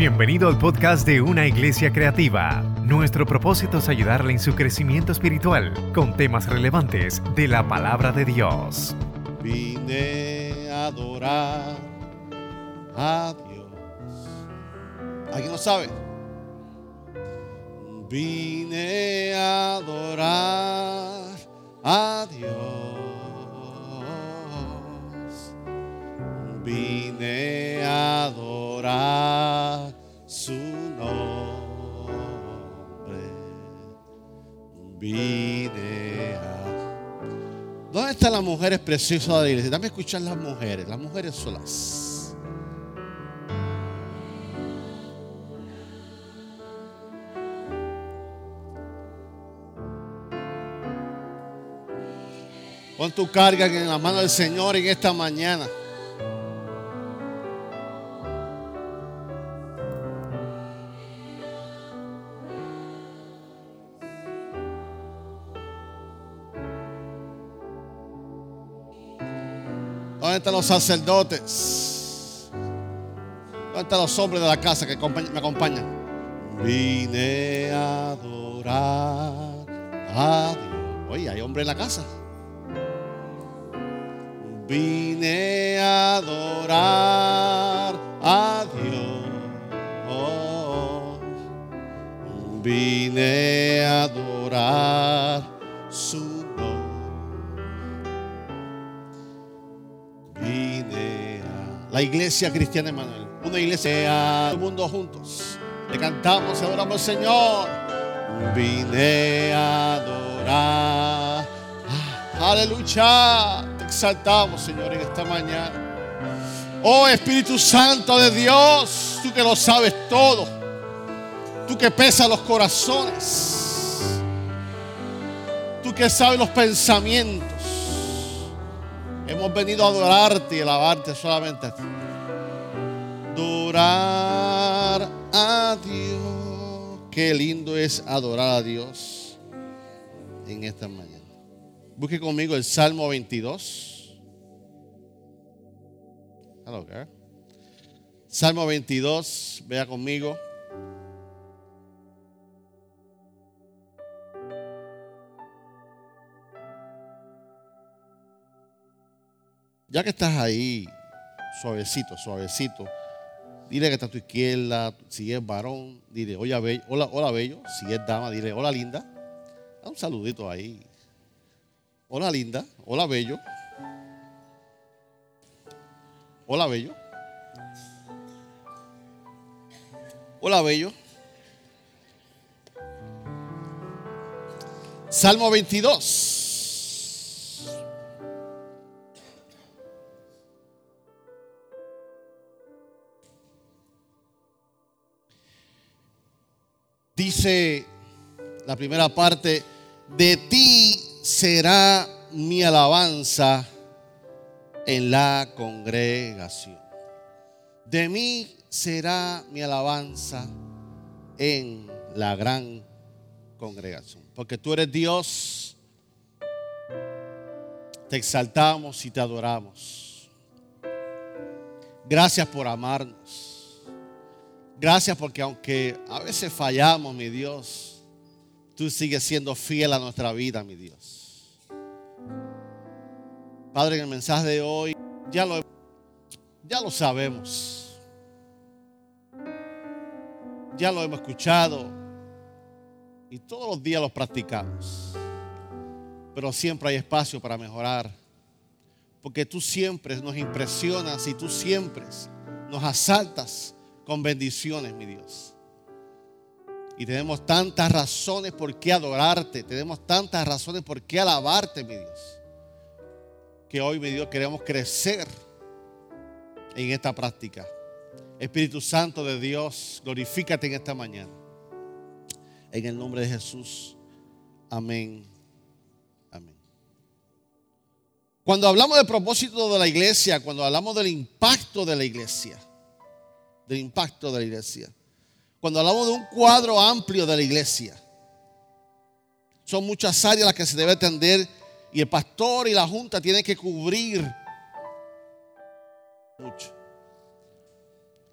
Bienvenido al podcast de Una Iglesia Creativa. Nuestro propósito es ayudarle en su crecimiento espiritual con temas relevantes de la palabra de Dios. Vine a adorar a Dios. ¿Alguien lo sabe? Vine a adorar a Dios. Vine a adorar su nombre. Vine a... ¿Dónde están las mujeres preciosas de la iglesia? Dame escuchar las mujeres, las mujeres solas. Pon tu carga en la mano del Señor en esta mañana. ¿Dónde están los sacerdotes? ¿Dónde están los hombres de la casa que me acompañan? Vine a adorar a Dios. Oye, hay hombre en la casa. Vine a adorar a Dios. Vine a adorar su la iglesia cristiana Emanuel. Una iglesia, todo el mundo juntos. Le cantamos y adoramos al Señor. Vine a adorar. Ah, Aleluya exaltamos, Señor, en esta mañana. Oh Espíritu Santo de Dios, tú que lo sabes todo, tú que pesas los corazones, tú que sabes los pensamientos. Hemos venido a adorarte y alabarte solamente a ti. Adorar a Dios. Qué lindo es adorar a Dios en esta mañana. Busque conmigo el Salmo 22. Hello, girl. Salmo 22, vea conmigo. Ya que estás ahí, suavecito, suavecito, dile que está a tu izquierda, si es varón, dile, hola, bello, hola, hola bello, si es dama, dile, hola linda. Da un saludito ahí. Hola linda, hola bello. Hola bello. Hola bello. Salmo 22. Dice la primera parte, de ti será mi alabanza en la congregación. De mí será mi alabanza en la gran congregación. Porque tú eres Dios, te exaltamos y te adoramos. Gracias por amarnos. Gracias porque aunque a veces fallamos, mi Dios, tú sigues siendo fiel a nuestra vida, mi Dios. Padre, en el mensaje de hoy ya lo, ya lo sabemos. Ya lo hemos escuchado y todos los días lo practicamos. Pero siempre hay espacio para mejorar. Porque tú siempre nos impresionas y tú siempre nos asaltas con bendiciones, mi Dios. Y tenemos tantas razones por qué adorarte. Tenemos tantas razones por qué alabarte, mi Dios. Que hoy, mi Dios, queremos crecer en esta práctica. Espíritu Santo de Dios, glorifícate en esta mañana. En el nombre de Jesús. Amén. Amén. Cuando hablamos del propósito de la iglesia, cuando hablamos del impacto de la iglesia, del impacto de la iglesia, cuando hablamos de un cuadro amplio de la iglesia, son muchas áreas las que se debe atender y el pastor y la junta tienen que cubrir mucho.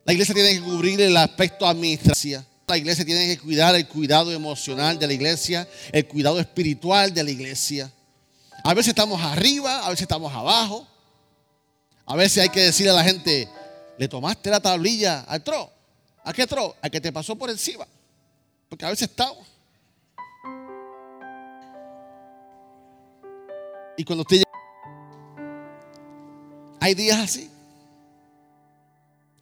La iglesia tiene que cubrir el aspecto administrativo. La iglesia tiene que cuidar el cuidado emocional de la iglesia, el cuidado espiritual de la iglesia. A veces estamos arriba, a veces estamos abajo. A veces hay que decirle a la gente, le tomaste la tablilla al tro. ¿A qué tro? Al que te pasó por encima. Porque a veces estamos. Y cuando usted llega, hay días así.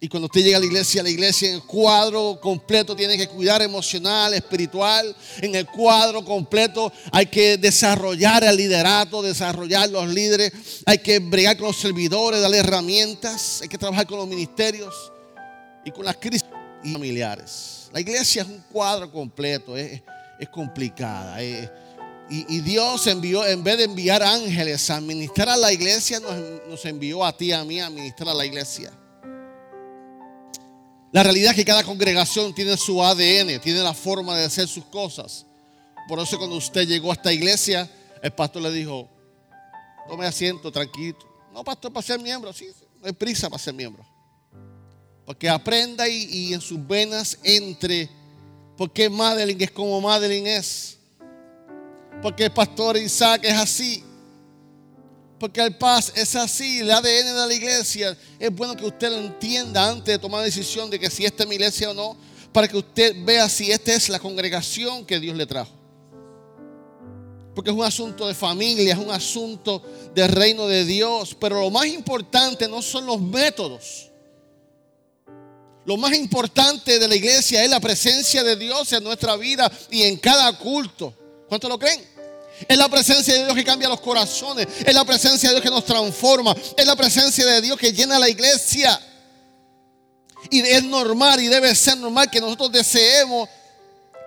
Y cuando usted llega a la iglesia, la iglesia en el cuadro completo tiene que cuidar emocional, espiritual. En el cuadro completo hay que desarrollar el liderato, desarrollar los líderes. Hay que bregar con los servidores, darle herramientas. Hay que trabajar con los ministerios y con las crisis familiares. La iglesia es un cuadro completo, es, complicada. y, Dios envió, en vez de enviar ángeles a ministrar a la iglesia, nos, envió a ti, a mí, a ministrar a la iglesia. La realidad es que cada congregación tiene su ADN, tiene la forma de hacer sus cosas. Por eso cuando usted llegó a esta iglesia, el pastor le dijo, tome asiento, tranquilo. No, pastor, para ser miembro, sí, no hay prisa para ser miembro. Porque aprenda y, en sus venas entre, porque Madeline es como Madeline es. Porque el pastor Isaac es así. Porque el paz es así, el ADN de la iglesia. Es bueno que usted lo entienda antes de tomar la decisión de que si esta es mi iglesia o no, para que usted vea si esta es la congregación que Dios le trajo. Porque es un asunto de familia, es un asunto del reino de Dios. Pero lo más importante no son los métodos. Lo más importante de la iglesia es la presencia de Dios en nuestra vida y en cada culto. ¿Cuántos lo creen? Es la presencia de Dios que cambia los corazones. Es la presencia de Dios que nos transforma. Es la presencia de Dios que llena la iglesia. Y es normal y debe ser normal que nosotros deseemos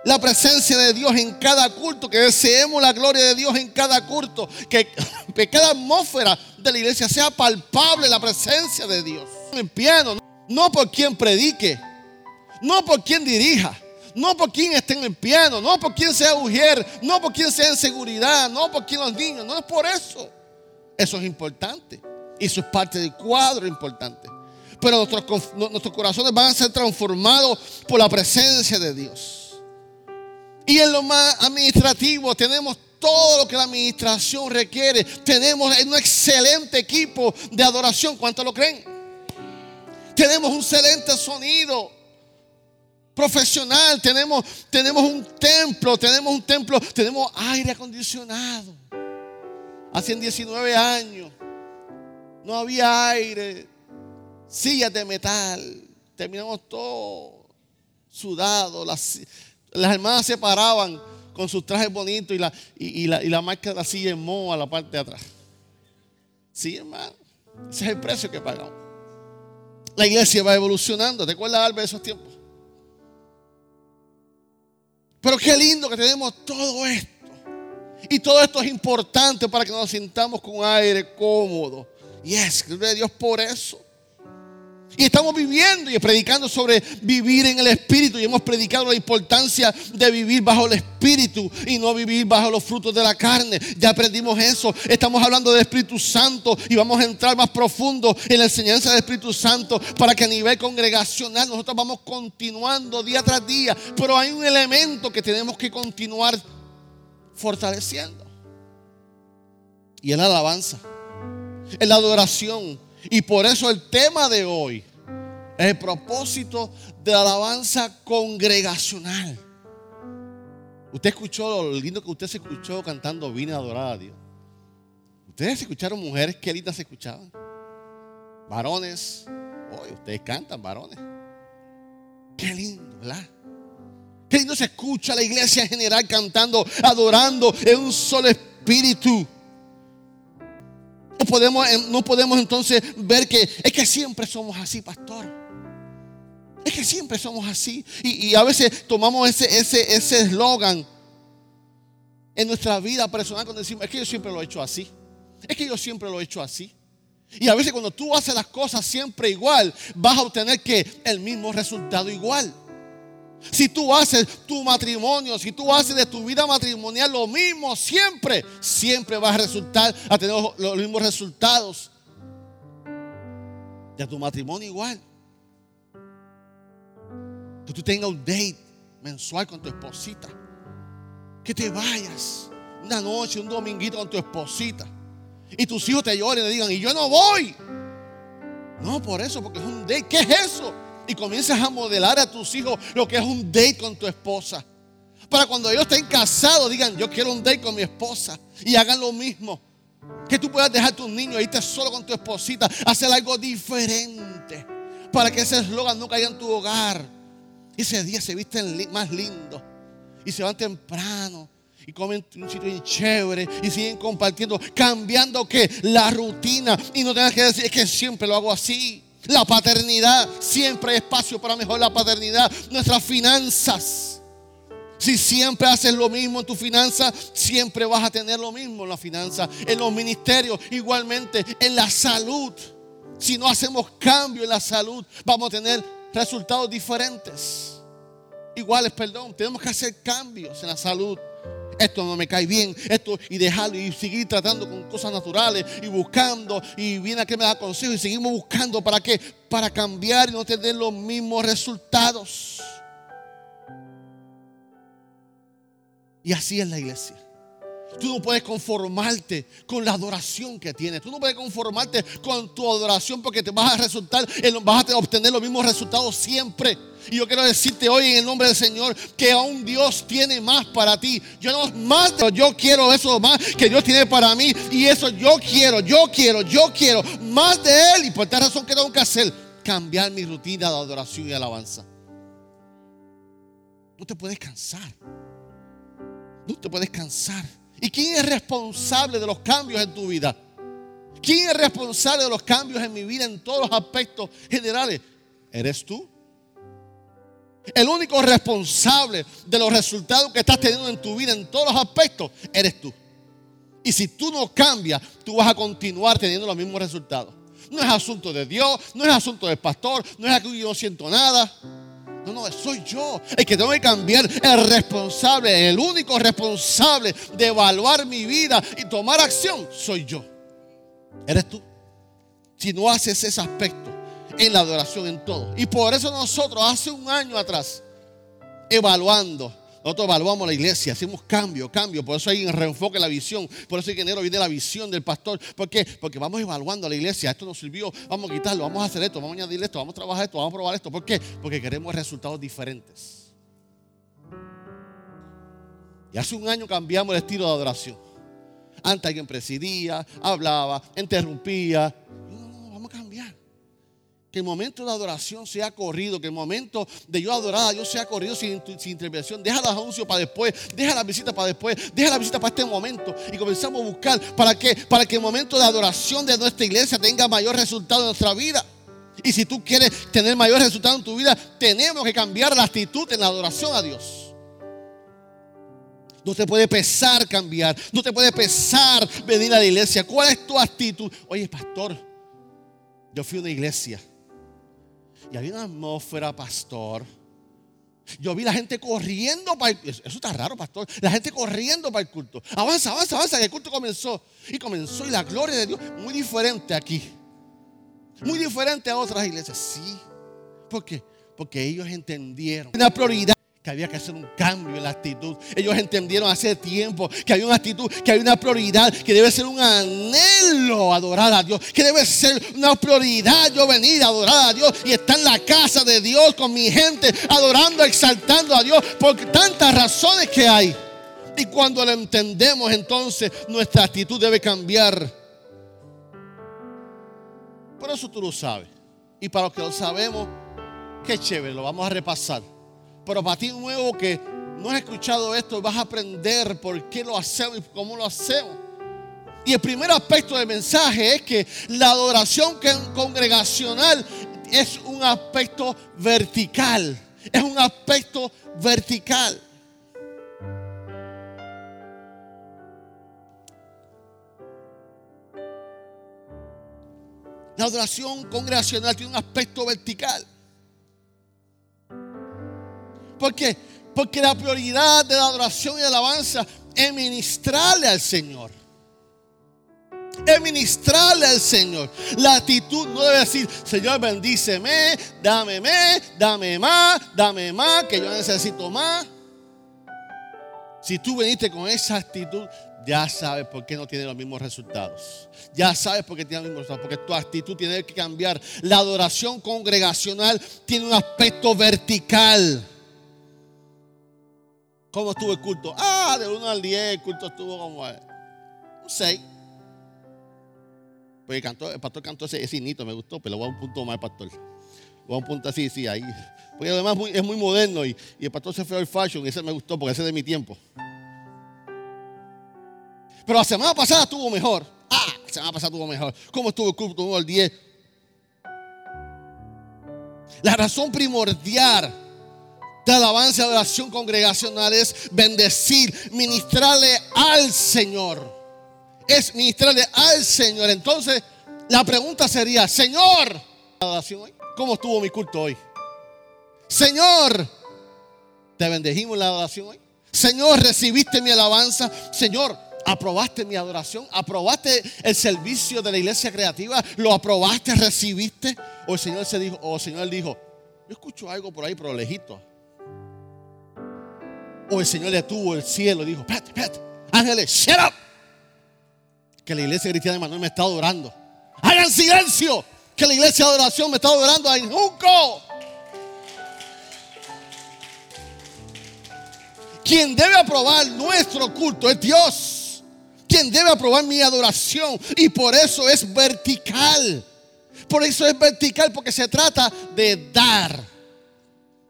la presencia de Dios en cada culto, que deseemos la gloria de Dios en cada culto, que, que cada atmósfera de la iglesia sea palpable la presencia de Dios. En piano, no por quien predique, no por quien dirija, no por quien esté en el piano, no por quien sea mujer, no por quien sea en seguridad, no por quien los niños, no es por eso. Eso es importante. Eso es parte del cuadro importante. Pero nuestros, nuestros corazones van a ser transformados por la presencia de Dios. Y en lo más administrativo tenemos todo lo que la administración requiere. Tenemos un excelente equipo de adoración. ¿Cuántos lo creen? Tenemos un excelente sonido profesional, tenemos, tenemos un templo, tenemos un templo, tenemos aire acondicionado. Hace 19 años no había aire, sillas de metal, terminamos todo sudado, las, las hermanas se paraban con sus trajes bonitos y la, y, la, y la marca de la silla en moho a la parte de atrás. Sí, hermano, ese es el precio que pagamos. La iglesia va evolucionando. ¿Te acuerdas, Alba, de esos tiempos? Pero qué lindo que tenemos todo esto. Y todo esto es importante para que nos sintamos con aire cómodo. Y es, gloria Dios por eso. Y estamos viviendo y predicando sobre vivir en el Espíritu. Y hemos predicado la importancia de vivir bajo el Espíritu y no vivir bajo los frutos de la carne. Ya aprendimos eso. Estamos hablando del Espíritu Santo y vamos a entrar más profundo en la enseñanza del Espíritu Santo para que a nivel congregacional nosotros vamos continuando día tras día. Pero hay un elemento que tenemos que continuar fortaleciendo. Y es la alabanza. Es la adoración. Y por eso el tema de hoy el propósito de la alabanza congregacional. Usted escuchó lo lindo que usted se escuchó cantando Vine a adorar a Dios. Ustedes escucharon mujeres que lindas se escuchaban. Varones. Hoy ustedes cantan, varones. Qué lindo, ¿verdad? Qué lindo se escucha la iglesia en general cantando, adorando en un solo espíritu. No podemos, no podemos entonces ver que es que siempre somos así, pastor. Es que siempre somos así. Y, a veces tomamos ese eslogan ese, eslogan en nuestra vida personal cuando decimos, es que yo siempre lo he hecho así. Es que yo siempre lo he hecho así. Y a veces cuando tú haces las cosas siempre igual, vas a obtener que el mismo resultado igual. Si tú haces tu matrimonio, si tú haces de tu vida matrimonial lo mismo siempre, siempre vas a resultar a tener los mismos resultados. De tu matrimonio igual. Que tú tengas un date mensual con tu esposita. Que te vayas una noche, un dominguito con tu esposita. Y tus hijos te lloren y digan, y yo no voy. No, por eso, porque es un date. ¿Qué es eso? Y comienzas a modelar a tus hijos lo que es un date con tu esposa. Para cuando ellos estén casados, digan, yo quiero un date con mi esposa. Y hagan lo mismo. Que tú puedas dejar a tus niños, irte solo con tu esposita, hacer algo diferente. Para que ese eslogan no caiga en tu hogar. Ese día se visten más lindo. Y se van temprano. Y comen un sitio chévere. Y siguen compartiendo. Cambiando que la rutina. Y no tengas que decir, es que siempre lo hago así. La paternidad. Siempre hay espacio para mejorar la paternidad. Nuestras finanzas si siempre haces lo mismo en tu finanza, siempre vas a tener lo mismo en la finanza, en los ministerios, igualmente en la salud. Si no hacemos cambio en la salud, vamos a tener resultados diferentes. Iguales, perdón, tenemos que hacer cambios en la salud. Esto no me cae bien, esto y dejarlo y seguir tratando con cosas naturales y buscando y viene a que me da consejo y seguimos buscando para qué? Para cambiar y no tener los mismos resultados. Y así es la iglesia. Tú no puedes conformarte con la adoración que tienes. Tú no puedes conformarte con tu adoración porque te vas a resultar, vas a obtener los mismos resultados siempre. Y yo quiero decirte hoy en el nombre del Señor que aún Dios tiene más para ti. Yo no más, yo quiero eso más que Dios tiene para mí. Y eso yo quiero, yo quiero, yo quiero más de Él. Y por esta razón que tengo que hacer, cambiar mi rutina de adoración y alabanza. No te puedes cansar. No te puedes cansar. ¿Y quién es responsable de los cambios en tu vida? ¿Quién es responsable de los cambios en mi vida en todos los aspectos generales? ¿Eres tú? El único responsable de los resultados que estás teniendo en tu vida en todos los aspectos, eres tú. Y si tú no cambias, tú vas a continuar teniendo los mismos resultados. No es asunto de Dios, no es asunto del pastor, no es que yo no siento nada. No, no, soy yo el que tengo que cambiar. El responsable, el único responsable de evaluar mi vida y tomar acción, soy yo. Eres tú. Si no haces ese aspecto en la adoración, en todo. Y por eso nosotros, hace un año atrás, evaluando nosotros evaluamos la iglesia, hacemos cambio, cambio. Por eso hay un reenfoque la visión. Por eso en enero viene la visión del pastor. ¿Por qué? Porque vamos evaluando a la iglesia. Esto nos sirvió. Vamos a quitarlo, vamos a hacer esto, vamos a añadir esto, vamos a trabajar esto, vamos a probar esto. ¿Por qué? Porque queremos resultados diferentes. Y hace un año cambiamos el estilo de adoración. Antes alguien presidía, hablaba, interrumpía. Que el momento de adoración sea corrido, que el momento de yo adorar a Dios sea corrido sin, intervención. Deja los anuncios para después, deja la visita para después, deja la visita para este momento. Y comenzamos a buscar para que, para que el momento de adoración de nuestra iglesia tenga mayor resultado en nuestra vida. Y si tú quieres tener mayor resultado en tu vida, tenemos que cambiar la actitud en la adoración a Dios. No te puede pesar cambiar, no te puede pesar venir a la iglesia. ¿Cuál es tu actitud? Oye, pastor, yo fui a una iglesia y había una atmósfera, pastor. Yo vi la gente corriendo para el Eso está raro, pastor. La gente corriendo para el culto. Avanza, avanza, avanza. Y el culto comenzó. Y comenzó. Y la gloria de Dios, muy diferente aquí. Muy diferente a otras iglesias. Sí. ¿Por qué? Porque ellos entendieron. Una prioridad que había que hacer un cambio en la actitud. Ellos entendieron hace tiempo que hay una actitud, que hay una prioridad, que debe ser un anhelo adorar a Dios, que debe ser una prioridad yo venir a adorar a Dios y estar en la casa de Dios con mi gente, adorando, exaltando a Dios, por tantas razones que hay. Y cuando lo entendemos, entonces nuestra actitud debe cambiar. Por eso tú lo sabes. Y para los que lo sabemos, qué chévere, lo vamos a repasar. Pero para ti nuevo que no has escuchado esto, vas a aprender por qué lo hacemos y cómo lo hacemos. Y el primer aspecto del mensaje es que la adoración congregacional es un aspecto vertical. Es un aspecto vertical. La adoración congregacional tiene un aspecto vertical. ¿Por qué? Porque la prioridad de la adoración y la alabanza es ministrarle al Señor. Es ministrarle al Señor. La actitud no debe decir, Señor, bendíceme, dame más, dame más, que yo necesito más. Si tú viniste con esa actitud, ya sabes por qué no tiene los mismos resultados. Ya sabes por qué tiene los mismos resultados. Porque tu actitud tiene que cambiar. La adoración congregacional tiene un aspecto vertical. ¿Cómo estuvo el culto? Ah, de 1 al 10 el culto estuvo como un 6. Pues el, pastor cantó ese, ese me gustó, pero le voy a un punto más pastor. Voy a un punto así, sí, ahí. Porque además es muy moderno y, el pastor se fue al fashion ese me gustó porque ese es de mi tiempo. Pero la semana pasada estuvo mejor. Ah, la semana pasada estuvo mejor. ¿Cómo estuvo el culto 1 al 10? La razón primordial de alabanza y adoración congregacional es bendecir, ministrarle al Señor. Es ministrarle al Señor. Entonces, la pregunta sería, Señor, ¿cómo estuvo mi culto hoy? Señor, ¿te bendejimos la adoración hoy? Señor, ¿recibiste mi alabanza? Señor, ¿Aprobaste mi adoración? ¿Aprobaste el servicio de la iglesia creativa? ¿Lo aprobaste? ¿Recibiste? O el Señor se dijo, o el Señor dijo, yo escucho algo por ahí, pero lejito. O el Señor detuvo el cielo y dijo, espérate, espérate, ángeles, shut up. Que la iglesia cristiana de Manuel me está adorando. Hagan silencio, que la iglesia de adoración me está adorando ahí Junco. Quien debe aprobar nuestro culto es Dios quien debe aprobar mi adoración. Y por eso es vertical. Por eso es vertical, porque se trata de dar.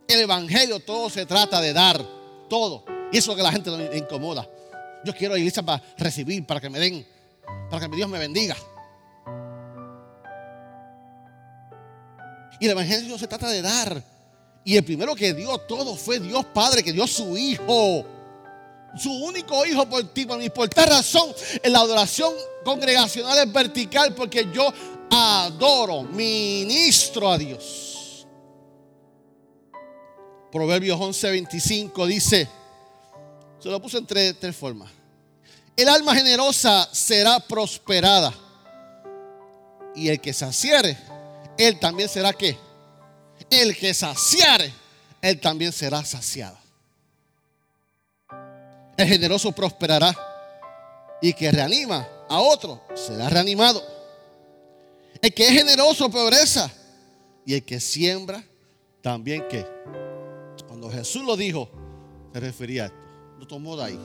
El Evangelio todo se trata de dar. Todo. Y eso es lo que la gente le incomoda. Yo quiero ir iglesia para recibir, para que me den, para que mi Dios me bendiga. Y el Evangelio se trata de dar. Y el primero que dio todo fue Dios Padre, que dio su Hijo su único hijo por ti, por mí. Por tal razón, en la adoración congregacional es vertical porque yo adoro, ministro a Dios. Proverbios 11:25 dice, se lo puse en tres, tres formas. El alma generosa será prosperada. Y el que saciare, él también será qué? El que saciare, él también será saciado. El generoso prosperará. Y que reanima a otro será reanimado. El que es generoso progresa. Y el que siembra también que. Cuando Jesús lo dijo, se refería a esto. Lo tomó de ahí.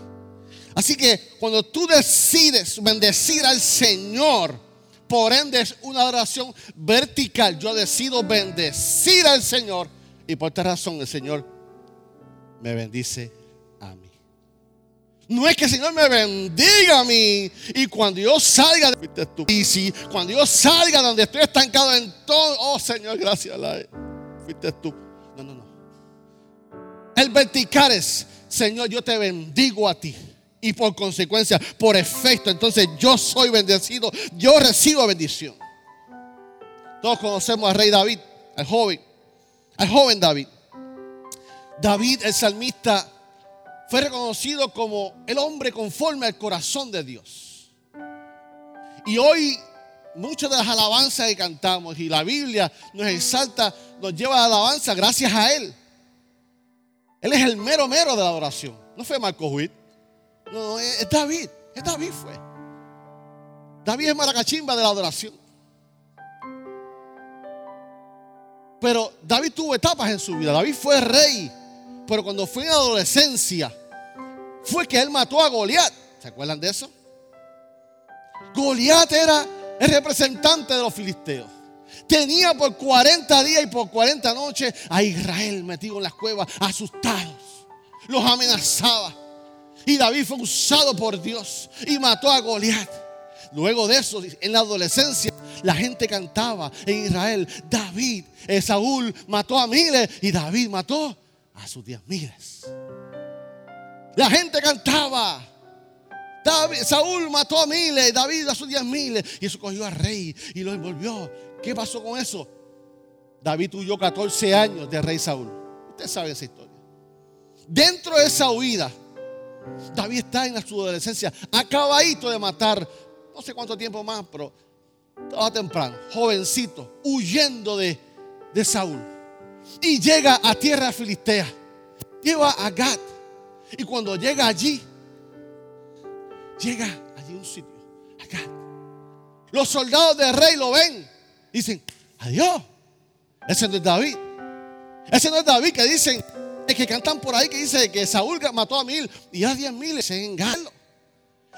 Así que cuando tú decides bendecir al Señor, por ende es una oración vertical. Yo decido bendecir al Señor y por esta razón el Señor me bendice no es que el Señor me bendiga a mí. Y cuando yo salga de fuiste cuando yo salga donde estoy estancado en todo, oh Señor, gracias, fuiste tú. El vertical es, Señor, yo te bendigo a ti. Y por consecuencia, por efecto, entonces yo soy bendecido, yo recibo bendición. Todos conocemos al rey David, al joven, al joven David. David, el salmista, fue reconocido como el hombre conforme al corazón de Dios. Y hoy muchas de las alabanzas que cantamos y la Biblia nos exalta, nos lleva a la alabanza gracias a Él. Él es el mero mero de la adoración. No fue Marco Huit. No, es David. Es David fue. David es maracachimba de la adoración. Pero David tuvo etapas en su vida. David fue rey pero cuando fue en adolescencia, fue que él mató a Goliat. ¿Se acuerdan de eso? Goliat era el representante de los filisteos. Tenía por 40 días y por 40 noches a Israel metido en las cuevas, asustados. Los amenazaba. Y David fue usado por Dios y mató a Goliat. Luego de eso, en la adolescencia, la gente cantaba en Israel, David, Saúl mató a miles y David mató a sus diez miles. La gente cantaba. Saúl mató a miles, David a sus diez miles. Y eso cogió al rey y lo envolvió. ¿Qué pasó con eso? David huyó 14 años de rey Saúl. Usted sabe esa historia. Dentro de esa huida, David está en su adolescencia, acabadito de matar no sé cuánto tiempo más, pero estaba temprano, jovencito, huyendo de, de Saúl. Y llega a tierra filistea. Lleva a Gad. Y cuando llega allí, llega allí un sitio, a Gad. Los soldados del rey lo ven. Dicen, adiós. Ese no es David. Ese no es David que dicen, es que cantan por ahí que dice que Saúl mató a mil y a diez mil se engalo.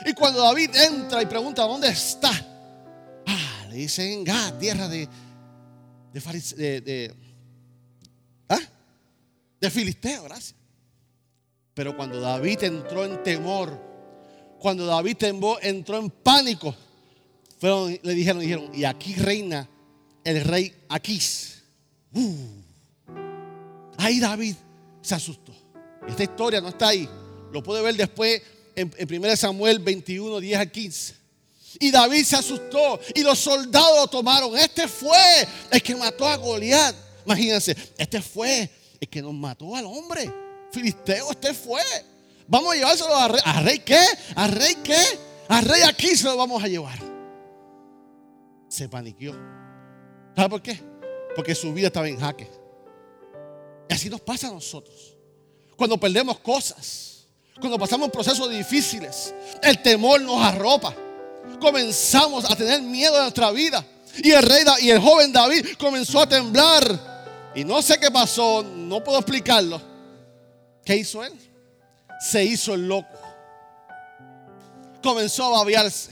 Y cuando David entra y pregunta dónde está, ah, le dicen Gad, tierra de, de, de, ¿ah? de Filisteo, gracias. Pero cuando David entró en temor, cuando David entró en pánico, le dijeron, dijeron, y aquí reina el rey Aquís. Uh. Ahí David se asustó. Esta historia no está ahí. Lo puede ver después en, 1 Samuel 21, 10 a 15. Y David se asustó y los soldados lo tomaron. Este fue el que mató a Goliat. Imagínense, este fue el que nos mató al hombre. Filisteo, este fue. Vamos a llevárselo a rey. ¿A rey qué? ¿A rey qué? A rey aquí se lo vamos a llevar. Se paniqueó. ¿Sabe por qué? Porque su vida estaba en jaque. Y así nos pasa a nosotros. Cuando perdemos cosas, cuando pasamos procesos difíciles, el temor nos arropa. Comenzamos a tener miedo de nuestra vida. Y el rey y el joven David comenzó a temblar. Y no sé qué pasó, no puedo explicarlo. ¿Qué hizo él? Se hizo el loco. Comenzó a babearse.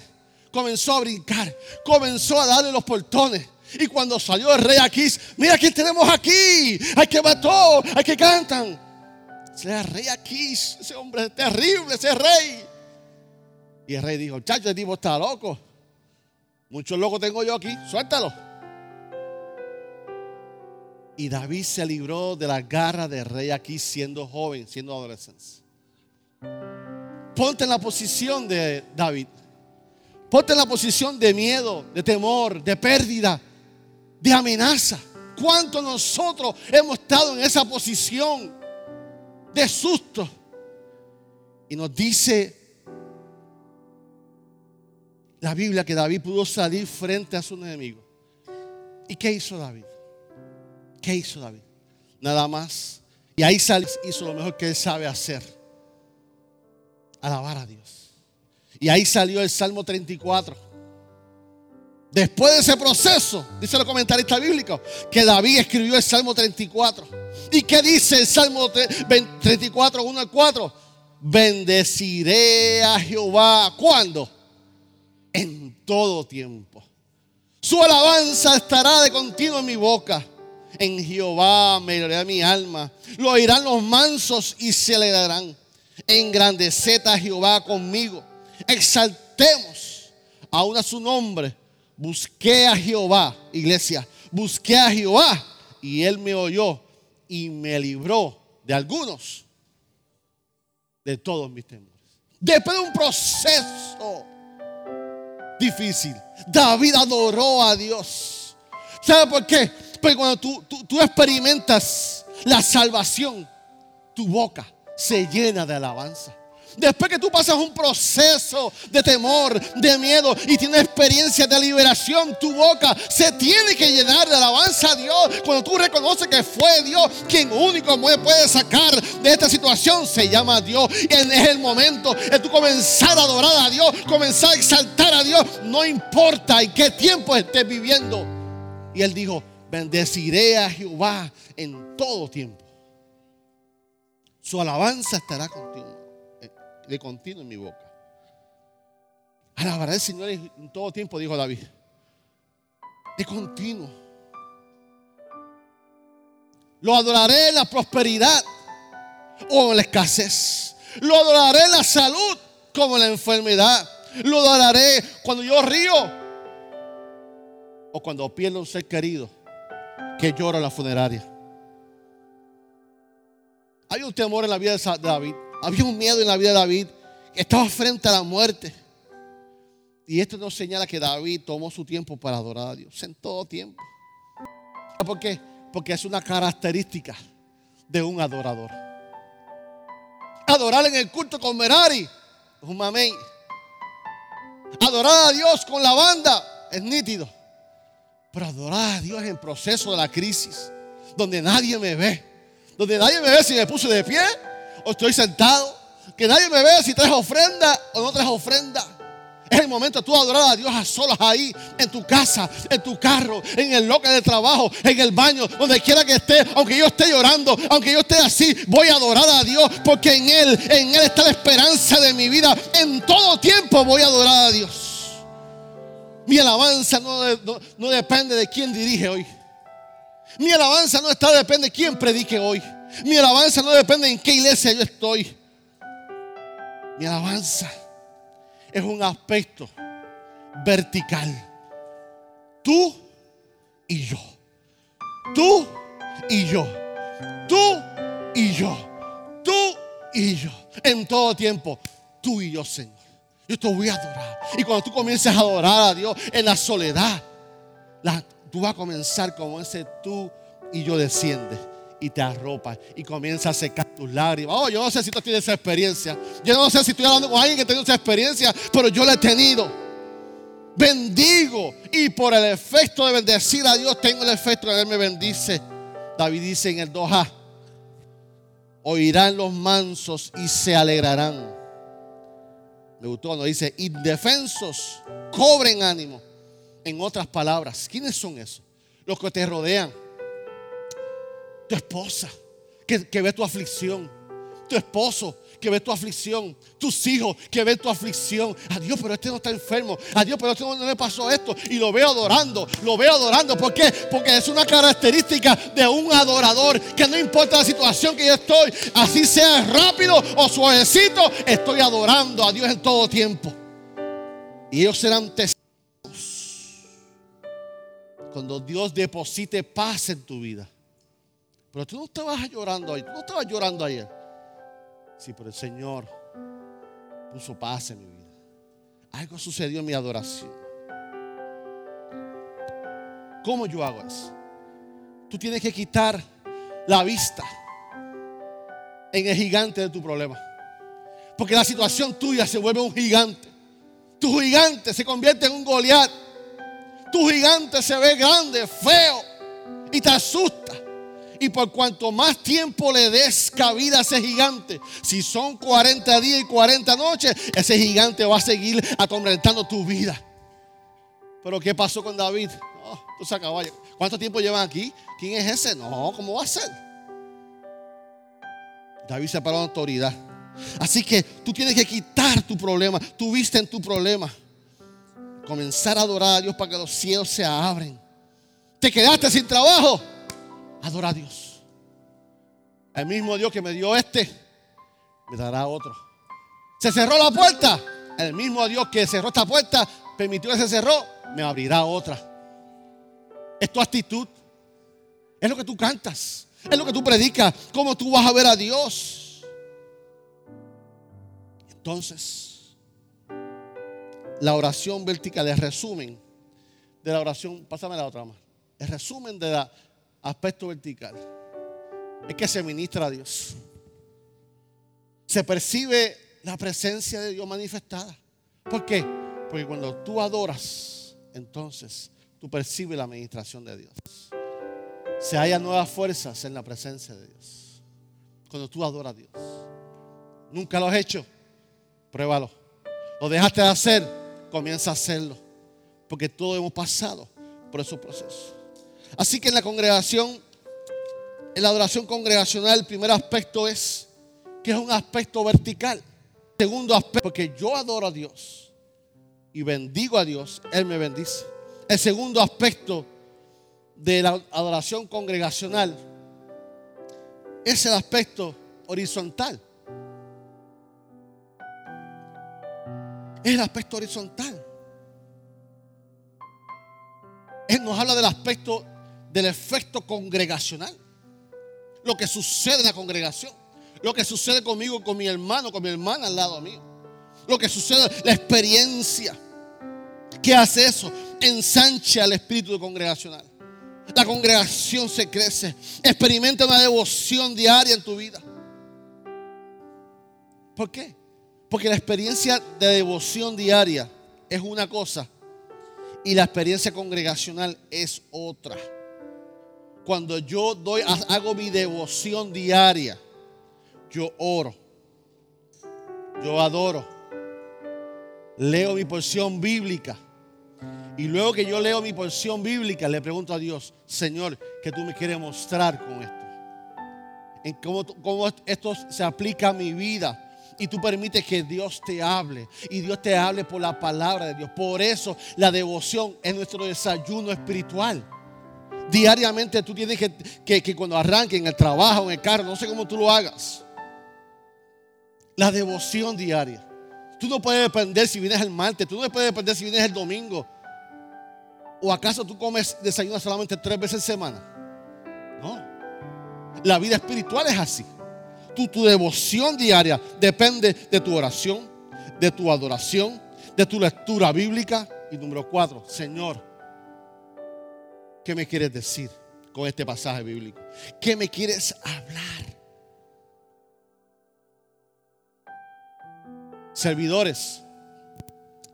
Comenzó a brincar. Comenzó a darle los portones. Y cuando salió el rey aquí, mira quién tenemos aquí. Hay que mató, hay que cantan. Ese rey aquí, ese hombre terrible, ese rey. Y el rey dijo, chacho, el tipo está loco. Muchos locos tengo yo aquí, suéltalo. Y David se libró de la garra del rey aquí siendo joven, siendo adolescente. Ponte en la posición de David. Ponte en la posición de miedo, de temor, de pérdida de amenaza. ¿Cuánto nosotros hemos estado en esa posición de susto? Y nos dice la Biblia que David pudo salir frente a su enemigo. ¿Y qué hizo David? ¿Qué hizo David? Nada más. Y ahí hizo lo mejor que él sabe hacer. Alabar a Dios. Y ahí salió el Salmo 34. Después de ese proceso, dice el comentarista bíblico, que David escribió el Salmo 34. ¿Y qué dice el Salmo 34, 1 al 4? Bendeciré a Jehová. ¿Cuándo? En todo tiempo. Su alabanza estará de continuo en mi boca. En Jehová me mi alma. Lo oirán los mansos y se alegrarán. Engrandeced a Jehová conmigo. Exaltemos aún a su nombre Busqué a Jehová, iglesia, busqué a Jehová y él me oyó y me libró de algunos, de todos mis temores. Después de un proceso difícil, David adoró a Dios. ¿Sabe por qué? Porque cuando tú, tú experimentas la salvación, tu boca se llena de alabanza. Después que tú pasas un proceso de temor, de miedo y tienes experiencia de liberación, tu boca se tiene que llenar de alabanza a Dios. Cuando tú reconoces que fue Dios quien único puede sacar de esta situación, se llama Dios. Y es el momento de tú comenzar a adorar a Dios, comenzar a exaltar a Dios, no importa en qué tiempo estés viviendo. Y él dijo, bendeciré a Jehová en todo tiempo. Su alabanza estará contigo de continuo en mi boca. Alabaré al Señor en todo tiempo, dijo David. De continuo. Lo adoraré en la prosperidad o en la escasez. Lo adoraré en la salud como en la enfermedad. Lo adoraré cuando yo río o cuando pierdo un ser querido que llora en la funeraria. Hay un temor en la vida de David. Había un miedo en la vida de David. Estaba frente a la muerte. Y esto nos señala que David tomó su tiempo para adorar a Dios. En todo tiempo. ¿Por qué? Porque es una característica de un adorador. Adorar en el culto con Merari. Un mamey. Adorar a Dios con la banda es nítido. Pero adorar a Dios en proceso de la crisis, donde nadie me ve, donde nadie me ve si me puse de pie o estoy sentado, que nadie me ve si traes ofrenda o no traes ofrenda. Es el momento de tú adorar a Dios a solas ahí, en tu casa, en tu carro, en el local de trabajo, en el baño, donde quiera que esté, aunque yo esté llorando, aunque yo esté así, voy a adorar a Dios porque en Él, en Él está la esperanza de mi vida. En todo tiempo voy a adorar a Dios. Mi alabanza no, no depende de quién dirige hoy. Mi alabanza no está depende de quién predique hoy. Mi alabanza no depende en qué iglesia yo estoy. Mi alabanza es un aspecto vertical. Tú y yo. Tú y yo. Tú y yo. Tú y yo. En todo tiempo. Tú y yo, Señor. Yo te voy a adorar. Y cuando tú comiences a adorar a Dios en la soledad, tú vas a comenzar como ese tú y yo desciende y te arropa y comienza a secar tus lágrimas. Oh, yo no sé si tú tienes esa experiencia. Yo no sé si estoy hablando con alguien que tiene esa experiencia, pero yo la he tenido. Bendigo y por el efecto de bendecir a Dios tengo el efecto que Él me bendice. David dice en el 2a, oirán los mansos y se alegrarán. Me gustó cuando dice, indefensos, cobren ánimo. En otras palabras, ¿quiénes son esos? Los que te rodean tu esposa que, ve tu aflicción, tu esposo que ve tu aflicción, tus hijos que ven tu aflicción. Adiós, pero este no está enfermo. Adiós, pero este no, le pasó esto. Y lo veo adorando, lo veo adorando. ¿Por qué? Porque es una característica de un adorador que no importa la situación que yo estoy, así sea rápido o suavecito, estoy adorando a Dios en todo tiempo. Y ellos serán testigos. Cuando Dios deposite paz en tu vida pero tú no estabas llorando ahí, tú no estabas llorando ayer. Sí, pero el Señor puso paz en mi vida. Algo sucedió en mi adoración. ¿Cómo yo hago eso? Tú tienes que quitar la vista en el gigante de tu problema. Porque la situación tuya se vuelve un gigante. Tu gigante se convierte en un Goliat. Tu gigante se ve grande, feo y te asusta. Y por cuanto más tiempo le des cabida a ese gigante, si son 40 días y 40 noches, ese gigante va a seguir atormentando tu vida. Pero ¿qué pasó con David? Oh, tú caballo. ¿Cuánto tiempo llevan aquí? ¿Quién es ese? No, ¿cómo va a ser? David se paró en autoridad. Así que tú tienes que quitar tu problema, tu vista en tu problema. Comenzar a adorar a Dios para que los cielos se abren. Te quedaste sin trabajo Adora a Dios. El mismo Dios que me dio este, me dará otro. Se cerró la puerta. El mismo Dios que cerró esta puerta, permitió que se cerró, me abrirá otra. Es tu actitud. Es lo que tú cantas. Es lo que tú predicas. Cómo tú vas a ver a Dios. Entonces, la oración vertical, el resumen de la oración, pásame la otra más. El resumen de la aspecto vertical es que se ministra a Dios. Se percibe la presencia de Dios manifestada. ¿Por qué? Porque cuando tú adoras, entonces tú percibes la administración de Dios. Se hallan nuevas fuerzas en la presencia de Dios. Cuando tú adoras a Dios. Nunca lo has hecho. Pruébalo. Lo dejaste de hacer. Comienza a hacerlo. Porque todos hemos pasado por esos procesos. Así que en la congregación, en la adoración congregacional, el primer aspecto es que es un aspecto vertical. Segundo aspecto, porque yo adoro a Dios y bendigo a Dios, Él me bendice. El segundo aspecto de la adoración congregacional es el aspecto horizontal. Es el aspecto horizontal. Él nos habla del aspecto del efecto congregacional. Lo que sucede en la congregación. Lo que sucede conmigo, con mi hermano, con mi hermana al lado mío. Lo que sucede, la experiencia. ¿Qué hace eso? Ensancha el espíritu congregacional. La congregación se crece. Experimenta una devoción diaria en tu vida. ¿Por qué? Porque la experiencia de devoción diaria es una cosa y la experiencia congregacional es otra. Cuando yo doy, hago mi devoción diaria, yo oro, yo adoro, leo mi porción bíblica. Y luego que yo leo mi porción bíblica, le pregunto a Dios, Señor, ¿qué tú me quieres mostrar con esto? En cómo, cómo esto se aplica a mi vida y tú permites que Dios te hable y Dios te hable por la palabra de Dios. Por eso la devoción es nuestro desayuno espiritual. Diariamente tú tienes que, que, cuando arranques en el trabajo, en el carro, no sé cómo tú lo hagas. La devoción diaria. Tú no puedes depender si vienes el martes, tú no puedes depender si vienes el domingo. ¿O acaso tú comes desayuno solamente tres veces a semana? No. La vida espiritual es así tu, devoción diaria depende de tu oración, de tu adoración, de tu lectura bíblica. Y número cuatro, Señor, ¿qué me quieres decir con este pasaje bíblico? ¿Qué me quieres hablar? Servidores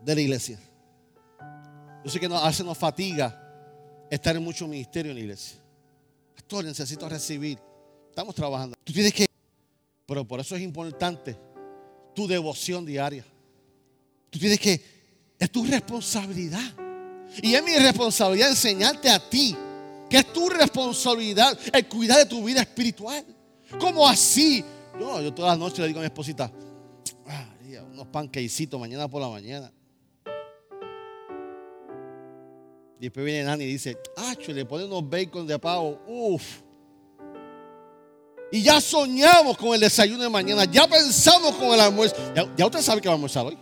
de la iglesia. Yo sé que a veces nos fatiga estar en mucho ministerio en la iglesia. Pastor, necesito recibir. Estamos trabajando. Tú tienes que pero por eso es importante tu devoción diaria. Tú tienes que, es tu responsabilidad. Y es mi responsabilidad enseñarte a ti que es tu responsabilidad el cuidar de tu vida espiritual. ¿Cómo así? Yo, yo todas las noches le digo a mi esposita, unos panquecitos mañana por la mañana. Y después viene Nani y dice, ah, le pone unos bacon de pavo. Uf. Y ya soñamos con el desayuno de mañana. Ya pensamos con el almuerzo. Ya, usted sabe que va a almorzar hoy.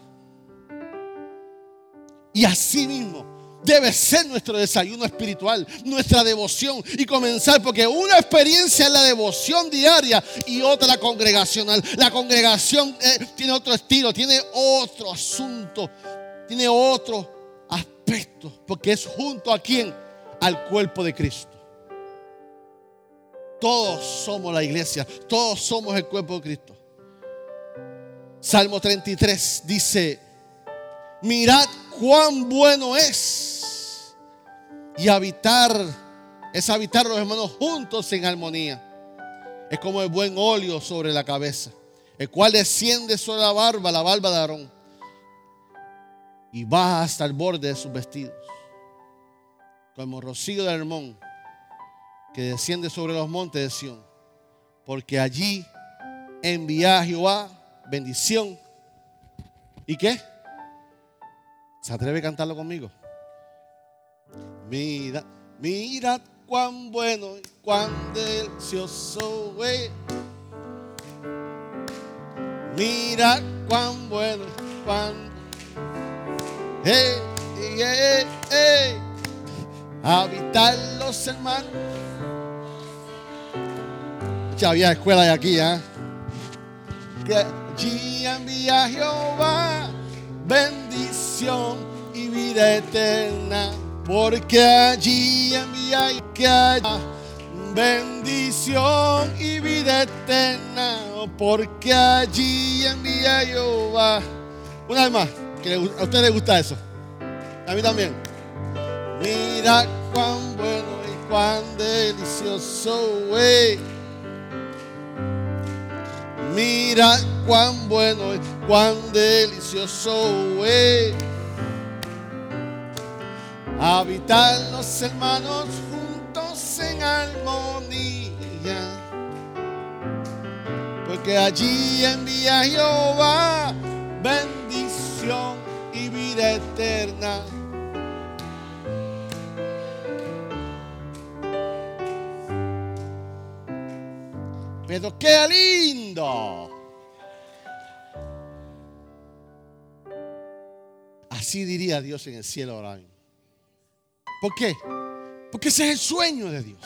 Y así mismo debe ser nuestro desayuno espiritual, nuestra devoción. Y comenzar, porque una experiencia es la devoción diaria y otra la congregacional. La congregación eh, tiene otro estilo, tiene otro asunto, tiene otro aspecto. Porque es junto a quién? Al cuerpo de Cristo. Todos somos la iglesia, todos somos el cuerpo de Cristo. Salmo 33 dice, mirad cuán bueno es. Y habitar, es habitar los hermanos juntos en armonía. Es como el buen óleo sobre la cabeza, el cual desciende sobre la barba, la barba de Aarón, y baja hasta el borde de sus vestidos, como rocío de Hermón que desciende sobre los montes de Sión, porque allí envía a Jehová bendición. ¿Y qué? ¿Se atreve a cantarlo conmigo? Mira, mira cuán bueno y cuán delicioso es. Mira cuán bueno y cuán. Hey, hey, hey, Habitar los hermanos había escuela de aquí, ¿eh? Allí envía Jehová bendición y vida eterna. Porque allí envía bendición y vida eterna. Porque allí envía Jehová. Una vez más, que a usted le gusta eso. A mí también. Mira cuán bueno y cuán delicioso es Mira cuán bueno es, cuán delicioso es. Habitar los hermanos juntos en armonía. Porque allí envía Jehová bendición y vida eterna. Pero qué lindo. Así diría Dios en el cielo ahora ¿Por qué? Porque ese es el sueño de Dios.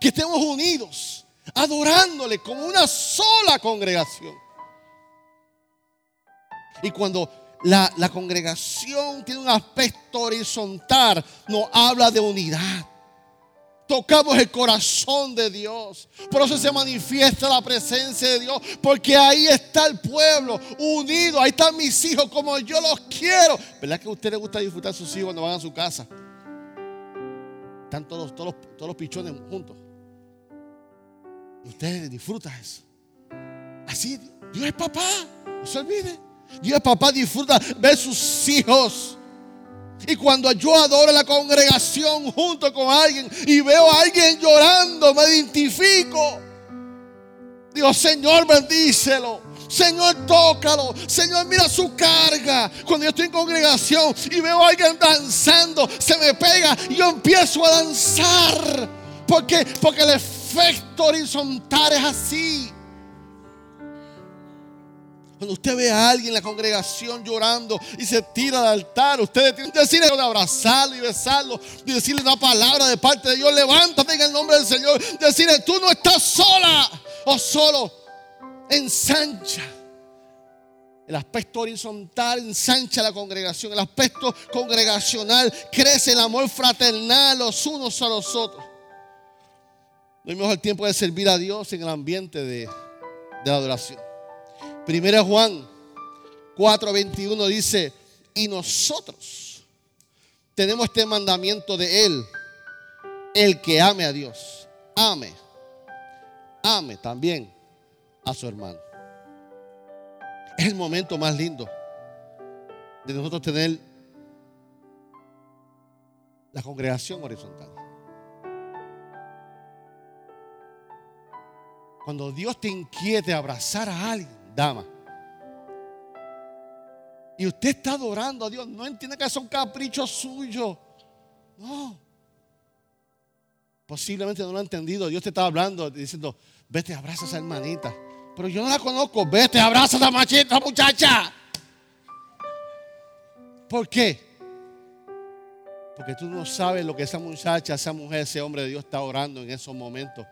Que estemos unidos, adorándole como una sola congregación. Y cuando la, la congregación tiene un aspecto horizontal, nos habla de unidad tocamos el corazón de Dios. Por eso se manifiesta la presencia de Dios, porque ahí está el pueblo unido, ahí están mis hijos como yo los quiero. ¿Verdad que a usted le gusta disfrutar a sus hijos cuando van a su casa? Están todos, todos, todos los pichones juntos. Usted disfruta eso. Así, Dios es papá, no se olvide. Dios es papá, disfruta ver sus hijos y cuando yo adoro la congregación junto con alguien y veo a alguien llorando, me identifico. Dios, Señor, bendícelo. Señor, tócalo. Señor, mira su carga. Cuando yo estoy en congregación y veo a alguien danzando, se me pega y yo empiezo a danzar. ¿Por qué? Porque el efecto horizontal es así. Cuando usted ve a alguien en la congregación llorando y se tira al altar, usted tiene que decirle abrazarlo y besarlo y decirle una palabra de parte de Dios. Levántate en el nombre del Señor. Decirle, tú no estás sola o solo. Ensancha. El aspecto horizontal ensancha la congregación. El aspecto congregacional crece el amor fraternal los unos a los otros. No hay mejor tiempo de servir a Dios en el ambiente de, de la adoración. Primera Juan 4:21 dice, y nosotros tenemos este mandamiento de Él, el que ame a Dios, ame, ame también a su hermano. Es el momento más lindo de nosotros tener la congregación horizontal. Cuando Dios te inquiete a abrazar a alguien, dama. Y usted está adorando a Dios. No entiende que son caprichos suyos. No. Posiblemente no lo ha entendido. Dios te está hablando, diciendo, vete, abraza a esa hermanita. Pero yo no la conozco. Vete, abraza a esa machita, muchacha. ¿Por qué? Porque tú no sabes lo que esa muchacha, esa mujer, ese hombre de Dios está orando en esos momentos.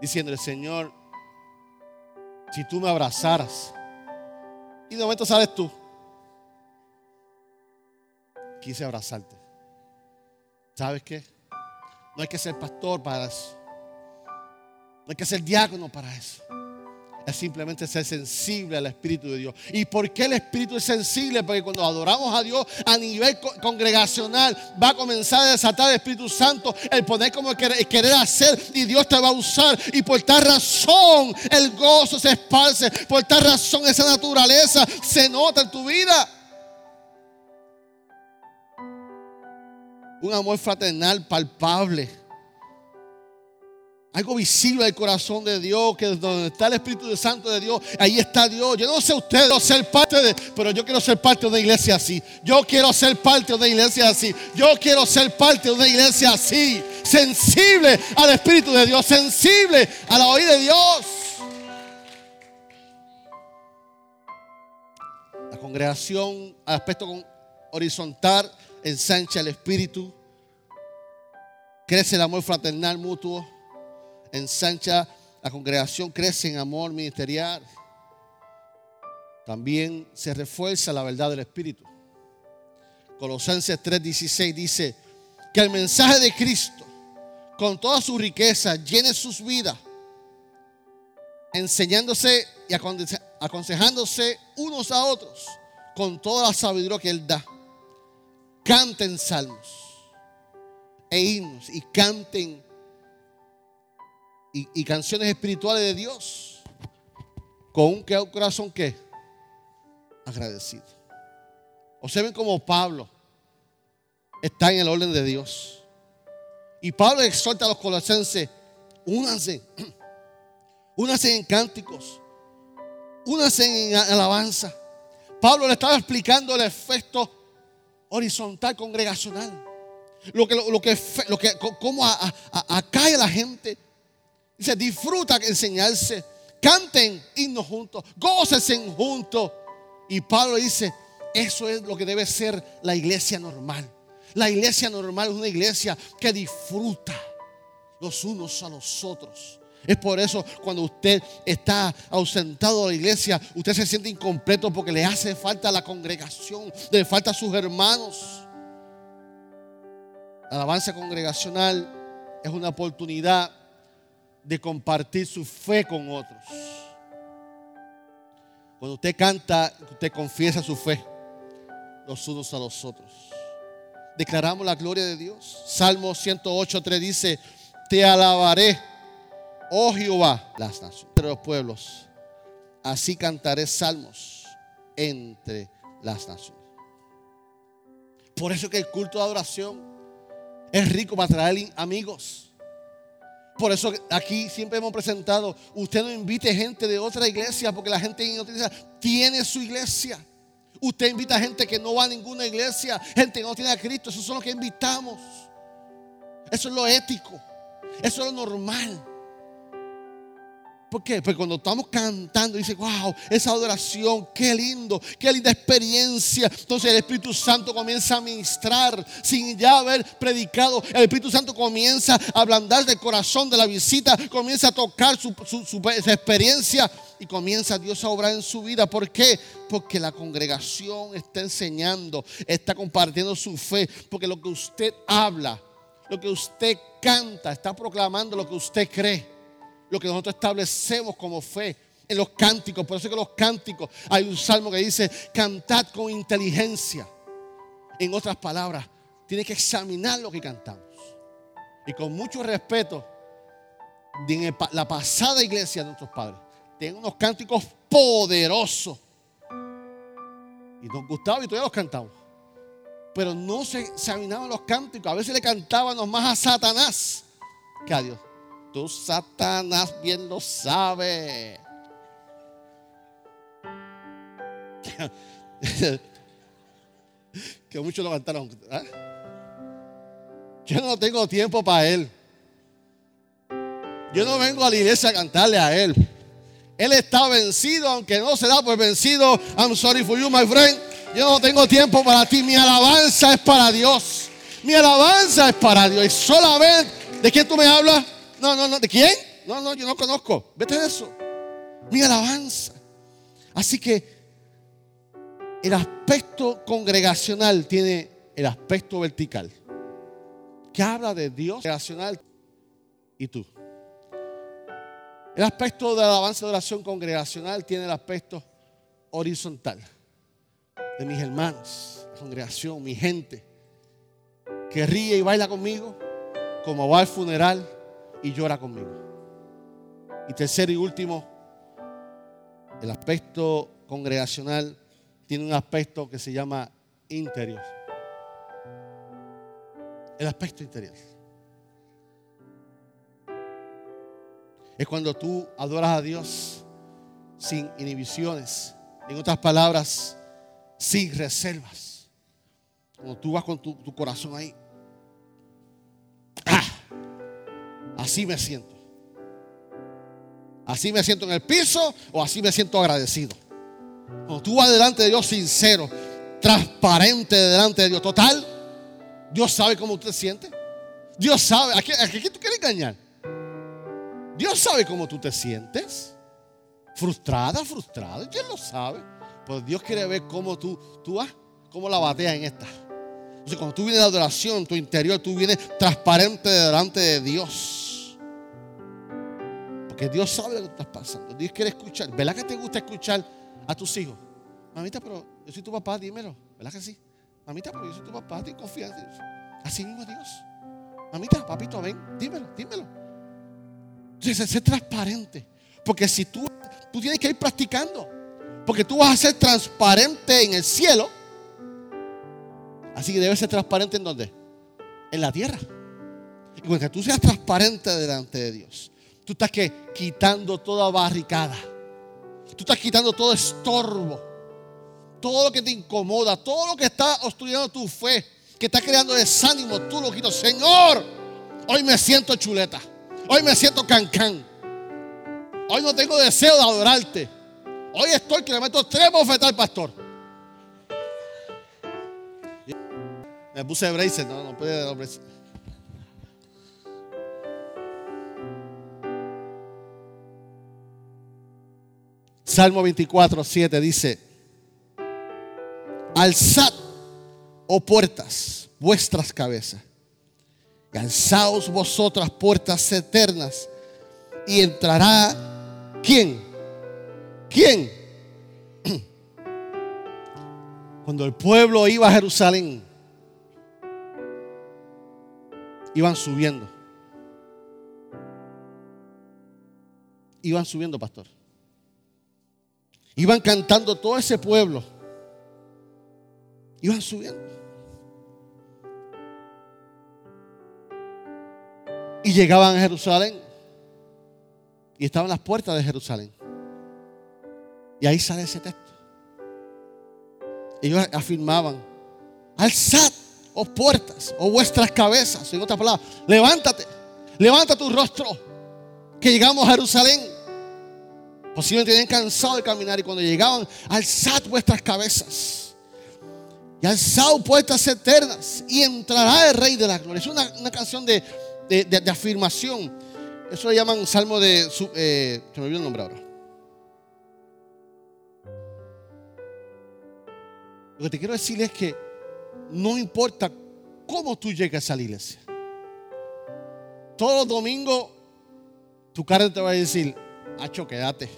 Diciendo, el Señor, si tú me abrazaras. Y de momento sales tú. Quise abrazarte. ¿Sabes qué? No hay que ser pastor para eso. No hay que ser diácono para eso es simplemente ser sensible al Espíritu de Dios. ¿Y por qué el Espíritu es sensible? Porque cuando adoramos a Dios a nivel congregacional, va a comenzar a desatar el Espíritu Santo, el poder como querer hacer y Dios te va a usar. Y por tal razón el gozo se esparce, por tal razón esa naturaleza se nota en tu vida. Un amor fraternal palpable algo visible del corazón de Dios, que donde está el Espíritu Santo de Dios, ahí está Dios. Yo no sé usted, no ser parte de, pero yo quiero ser parte de una iglesia así. Yo quiero ser parte de una iglesia así. Yo quiero ser parte de una iglesia así. Sensible al Espíritu de Dios, sensible a la oída de Dios. La congregación, al aspecto horizontal, ensancha el Espíritu. Crece el amor fraternal mutuo ensancha la congregación, crece en amor ministerial. También se refuerza la verdad del Espíritu. Colosenses 3:16 dice que el mensaje de Cristo, con toda su riqueza, llene sus vidas, enseñándose y aconsejándose unos a otros con toda la sabiduría que Él da. Canten salmos e himnos y canten y, canciones espirituales de Dios con un, corazón que agradecido. Observen como Pablo está en el orden de Dios. Y Pablo exhorta a los colosenses, únanse, únanse en cánticos, únanse en alabanza. Pablo le estaba explicando el efecto horizontal congregacional. Lo que, lo, que, lo que, cómo acae a la gente Dice, disfruta enseñarse, canten himnos juntos, gócesen juntos. Y Pablo dice, eso es lo que debe ser la iglesia normal. La iglesia normal es una iglesia que disfruta los unos a los otros. Es por eso cuando usted está ausentado de la iglesia, usted se siente incompleto porque le hace falta la congregación, le falta a sus hermanos. La alabanza congregacional es una oportunidad de compartir su fe con otros. Cuando usted canta, usted confiesa su fe los unos a los otros. Declaramos la gloria de Dios. Salmo 108.3 dice, te alabaré, oh Jehová, las naciones, de los pueblos. Así cantaré salmos entre las naciones. Por eso que el culto de adoración es rico para traer amigos. Por eso aquí siempre hemos presentado, usted no invite gente de otra iglesia, porque la gente en otra iglesia tiene su iglesia. Usted invita gente que no va a ninguna iglesia, gente que no tiene a Cristo, eso es lo que invitamos. Eso es lo ético, eso es lo normal. ¿Por qué? Porque cuando estamos cantando, dice, wow, esa adoración, qué lindo, qué linda experiencia. Entonces el Espíritu Santo comienza a ministrar sin ya haber predicado. El Espíritu Santo comienza a ablandar del corazón de la visita, comienza a tocar su, experiencia y comienza Dios a obrar en su vida. ¿Por qué? Porque la congregación está enseñando, está compartiendo su fe. Porque lo que usted habla, lo que usted canta, está proclamando lo que usted cree lo que nosotros establecemos como fe en los cánticos. Por eso que los cánticos, hay un salmo que dice, cantad con inteligencia. En otras palabras, tiene que examinar lo que cantamos. Y con mucho respeto, la pasada iglesia de nuestros padres, tienen unos cánticos poderosos. Y nos gustaba y todavía los cantamos. Pero no se examinaban los cánticos. A veces le cantábamos más a Satanás que a Dios. Tú, Satanás, bien lo sabe. que muchos lo cantaron. ¿ah? Yo no tengo tiempo para él. Yo no vengo a la iglesia a cantarle a él. Él está vencido, aunque no se da por vencido. I'm sorry for you, my friend. Yo no tengo tiempo para ti. Mi alabanza es para Dios. Mi alabanza es para Dios. Y solamente, ¿de qué tú me hablas? No, no, no. ¿De quién? No, no, yo no conozco. Vete de eso. Mi alabanza. Así que el aspecto congregacional tiene el aspecto vertical. Que habla de Dios congregacional y tú. El aspecto de alabanza de oración congregacional tiene el aspecto horizontal. De mis hermanos, la congregación, mi gente, que ríe y baila conmigo, como va al funeral, y llora conmigo. Y tercero y último, el aspecto congregacional tiene un aspecto que se llama interior. El aspecto interior. Es cuando tú adoras a Dios sin inhibiciones. En otras palabras, sin reservas. Cuando tú vas con tu, corazón ahí Así me siento. Así me siento en el piso o así me siento agradecido. Cuando tú vas delante de Dios sincero, transparente delante de Dios, total, Dios sabe cómo tú te sientes. Dios sabe, ¿a quién, tú quieres engañar? Dios sabe cómo tú te sientes. Frustrada, frustrada, Dios lo sabe. Pero Dios quiere ver cómo tú, tú vas, cómo la bateas en esta. Entonces, cuando tú vienes de adoración, tu interior, tú vienes transparente delante de Dios. Que Dios sabe lo que estás pasando. Dios quiere escuchar. ¿Verdad que te gusta escuchar a tus hijos? Mamita, pero yo soy tu papá, dímelo. ¿Verdad que sí? Mamita, pero yo soy tu papá, ten confianza. Así mismo Dios. Mamita, papito, ven, dímelo, dímelo. Entonces, ser transparente. Porque si tú, tú tienes que ir practicando. Porque tú vas a ser transparente en el cielo. Así que debes ser transparente en donde? En la tierra. Y cuando tú seas transparente delante de Dios, Tú estás quitando toda barricada. Tú estás quitando todo estorbo. Todo lo que te incomoda, todo lo que está obstruyendo tu fe, que está creando desánimo, tú lo quitas. Señor, hoy me siento chuleta. Hoy me siento cancán. Hoy no tengo deseo de adorarte. Hoy estoy que le meto tres bofetas al pastor. Me puse bracer, no, no puede dar Salmo 24, 7 dice, alzad, oh puertas, vuestras cabezas, Y alzaos vosotras puertas eternas y entrará ¿quién? ¿Quién? Cuando el pueblo iba a Jerusalén, iban subiendo. Iban subiendo, pastor. Iban cantando todo ese pueblo. Iban subiendo. Y llegaban a Jerusalén. Y estaban las puertas de Jerusalén. Y ahí sale ese texto. Ellos afirmaban, alzad, oh puertas, o vuestras cabezas, en otras palabras, levántate, levanta tu rostro, que llegamos a Jerusalén. Posiblemente tenían cansado de caminar y cuando llegaban, alzad vuestras cabezas y alzad puertas eternas y entrará el Rey de la Gloria. Es una, canción de, afirmación. Eso le llaman salmo de. Eh, se me olvidó el nombre ahora. Lo que te quiero decir es que no importa cómo tú llegas a la iglesia. Todos los domingos tu cara te va a decir, Hacho, quédate.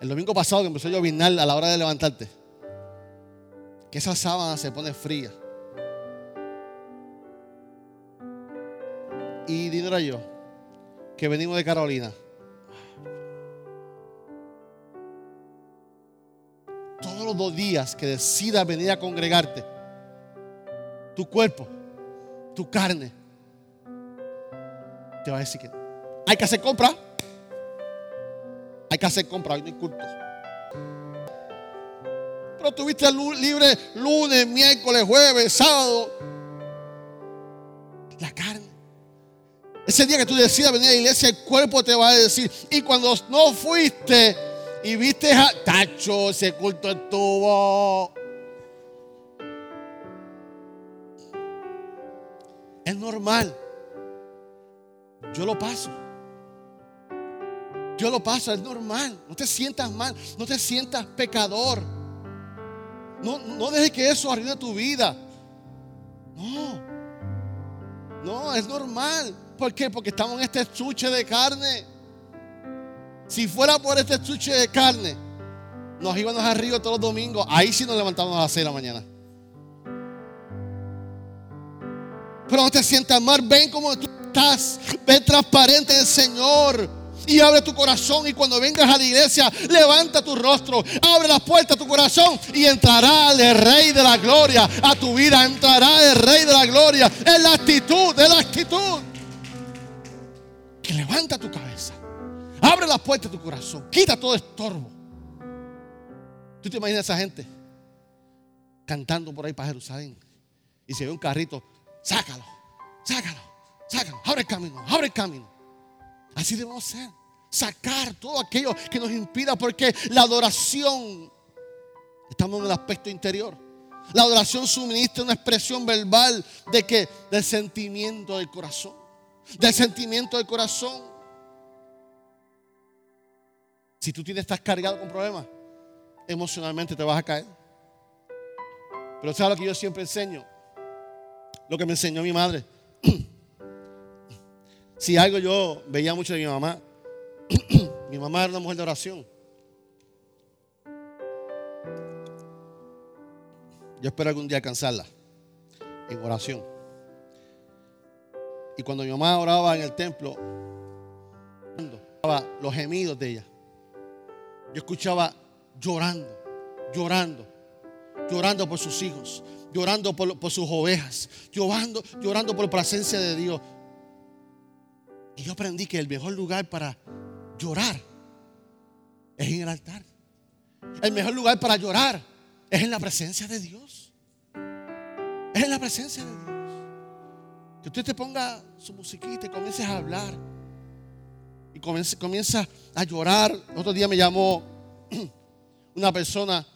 El domingo pasado que empezó a llover a la hora de levantarte, que esa sábana se pone fría. Y dinero yo, que venimos de Carolina. Los dos días que decidas venir a congregarte, tu cuerpo, tu carne, te va a decir que hay que hacer compra. Hay que hacer compra, hoy no hay culto. Pero tuviste libre lunes, miércoles, jueves, sábado. La carne. Ese día que tú decidas venir a la iglesia, el cuerpo te va a decir. Y cuando no fuiste, y viste a Tacho, ese culto estuvo. Es normal. Yo lo paso. Yo lo paso, es normal. No te sientas mal, no te sientas pecador. No, no dejes que eso arruine tu vida. No. No, es normal. ¿Por qué? Porque estamos en este estuche de carne. Si fuera por este estuche de carne, nos íbamos arriba todos los domingos. Ahí sí nos levantamos a las 6 de la mañana. Pero no te sientas mal. Ven como tú estás. Ven transparente el Señor. Y abre tu corazón. Y cuando vengas a la iglesia, levanta tu rostro. Abre las puertas a tu corazón. Y entrará el Rey de la Gloria a tu vida. Entrará el Rey de la Gloria. En la actitud, en la actitud. Que levanta tu cabeza. Abre la puerta de tu corazón. Quita todo estorbo. ¿Tú te imaginas a esa gente cantando por ahí para Jerusalén? Y se ve un carrito, sácalo, sácalo, sácalo. Abre el camino, abre el camino. Así debemos ser. Sacar todo aquello que nos impida, porque la adoración, estamos en el aspecto interior. La adoración suministra una expresión verbal de que del sentimiento del corazón, del sentimiento del corazón. Si tú tienes, estás cargado con problemas, emocionalmente te vas a caer. Pero ¿sabes lo que yo siempre enseño? Lo que me enseñó mi madre. si algo yo veía mucho de mi mamá, mi mamá era una mujer de oración. Yo espero algún día alcanzarla en oración. Y cuando mi mamá oraba en el templo, los gemidos de ella. Yo escuchaba llorando, llorando, llorando por sus hijos, llorando por, sus ovejas, llorando, llorando por la presencia de Dios. Y yo aprendí que el mejor lugar para llorar es en el altar. El mejor lugar para llorar es en la presencia de Dios. Es en la presencia de Dios. Que usted te ponga su musiquita y comiences a hablar y comienza, a llorar. Otro día me llamó una persona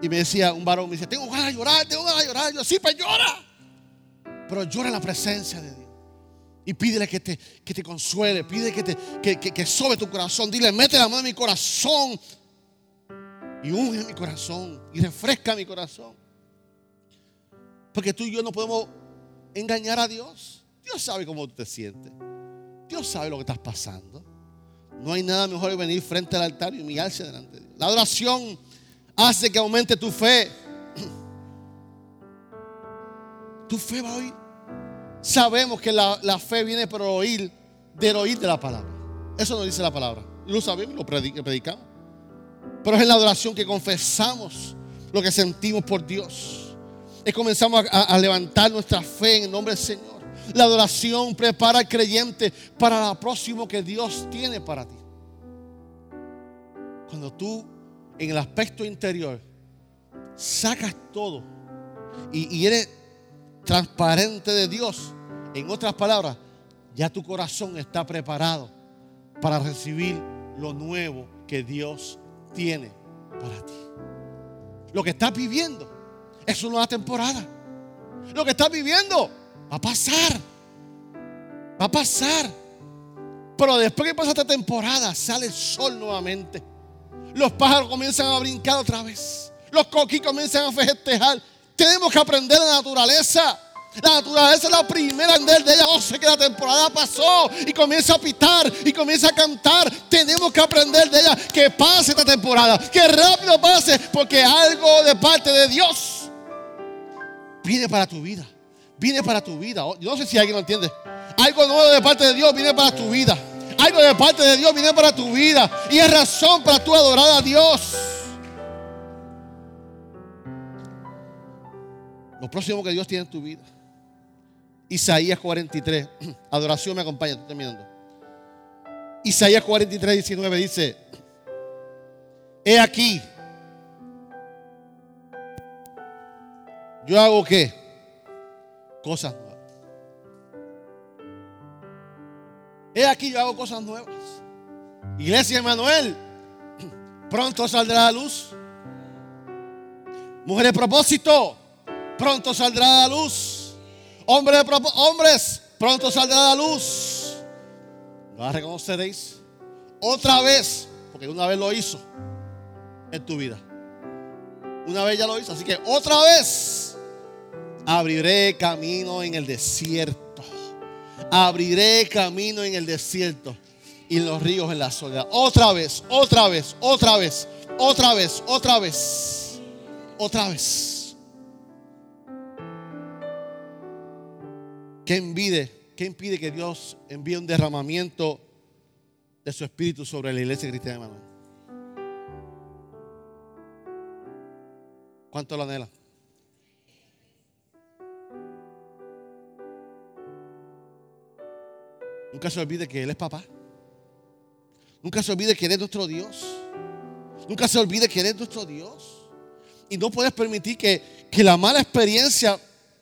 y me decía, un varón, me dice, tengo ganas de llorar, tengo ganas de llorar. yo, sí, pues llora. Pero llora en la presencia de Dios. Y pídele que te, que te consuele, pide que, te, que, que, sobe tu corazón. Dile, mete la mano en mi corazón y unge mi corazón y refresca mi corazón. Porque tú y yo no podemos engañar a Dios. Dios sabe cómo tú te sientes. Dios sabe lo que estás pasando. No hay nada mejor que venir frente al altar y humillarse delante de Dios. La adoración hace que aumente tu fe. Tu fe va a oír. Sabemos que la, la fe viene por oír, del oír de la palabra. Eso nos dice la palabra. Lo sabemos, lo predicamos. Pero es en la adoración que confesamos lo que sentimos por Dios. Es comenzamos a, a levantar nuestra fe en el nombre del Señor. La adoración prepara al creyente para lo próximo que Dios tiene para ti. Cuando tú en el aspecto interior sacas todo y, eres transparente de Dios, en otras palabras, ya tu corazón está preparado para recibir lo nuevo que Dios tiene para ti. Lo que estás viviendo es una temporada. Lo que estás viviendo va a pasar. Va a pasar. Pero después que pasa esta temporada, sale el sol nuevamente. Los pájaros comienzan a brincar otra vez. Los coquis comienzan a festejar. Tenemos que aprender la naturaleza. La naturaleza es la primera en de ella. No sé que la temporada pasó y comienza a pitar y comienza a cantar. Tenemos que aprender de ella que pase esta temporada, que rápido pase, porque algo de parte de Dios viene para tu vida. Viene para tu vida. Yo no sé si alguien lo entiende. Algo nuevo de parte de Dios viene para tu vida. Algo de parte de Dios viene para tu vida. Y es razón para tu adorar a Dios. Lo próximo que Dios tiene en tu vida. Isaías 43. Adoración me acompaña, estoy terminando. Isaías 43, 19 dice, he aquí, yo hago qué? Cosas nuevas. He aquí, yo hago cosas nuevas. Iglesia Emanuel, pronto saldrá la luz. Mujer de propósito, pronto saldrá la luz. Hombres, hombres, pronto saldrá la luz. Lo reconoceréis otra vez, porque una vez lo hizo en tu vida. Una vez ya lo hizo, así que otra vez abriré camino en el desierto. Abriré camino en el desierto y los ríos en la soledad. Otra vez, otra vez, otra vez, otra vez, otra vez, otra vez. ¿Qué impide, ¿Qué impide que Dios envíe un derramamiento de su espíritu sobre la iglesia cristiana? ¿Cuánto lo anhela? Nunca se olvide que Él es papá. Nunca se olvide que Él es nuestro Dios. Nunca se olvide que Él es nuestro Dios. Y no puedes permitir que, que la mala experiencia